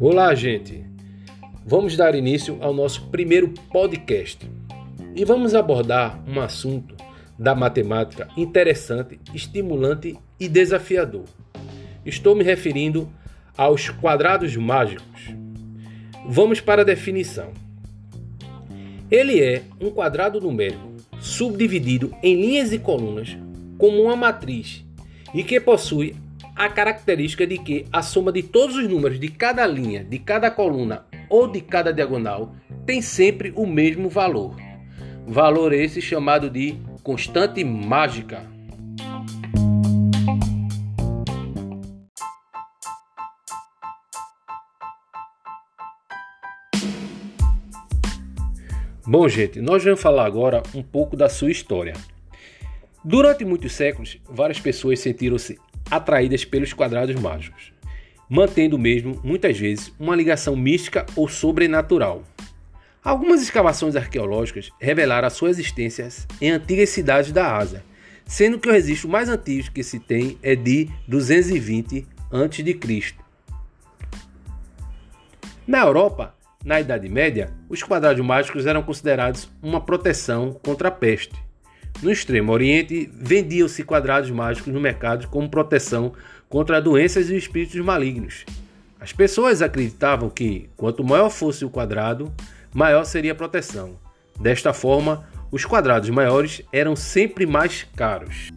Olá, gente! Vamos dar início ao nosso primeiro podcast e vamos abordar um assunto da matemática interessante, estimulante e desafiador. Estou me referindo aos quadrados mágicos. Vamos para a definição. Ele é um quadrado numérico subdividido em linhas e colunas como uma matriz e que possui a característica de que a soma de todos os números de cada linha, de cada coluna ou de cada diagonal tem sempre o mesmo valor. Valor esse chamado de constante mágica. Bom, gente, nós vamos falar agora um pouco da sua história. Durante muitos séculos, várias pessoas sentiram-se atraídas pelos quadrados mágicos, mantendo mesmo, muitas vezes, uma ligação mística ou sobrenatural. Algumas escavações arqueológicas revelaram a sua existência em antigas cidades da Ásia, sendo que o registro mais antigo que se tem é de 220 a.C. Na Europa, na Idade Média, os quadrados mágicos eram considerados uma proteção contra a peste. No Extremo Oriente, vendiam-se quadrados mágicos no mercado como proteção contra doenças e espíritos malignos. As pessoas acreditavam que, quanto maior fosse o quadrado, maior seria a proteção. Desta forma, os quadrados maiores eram sempre mais caros.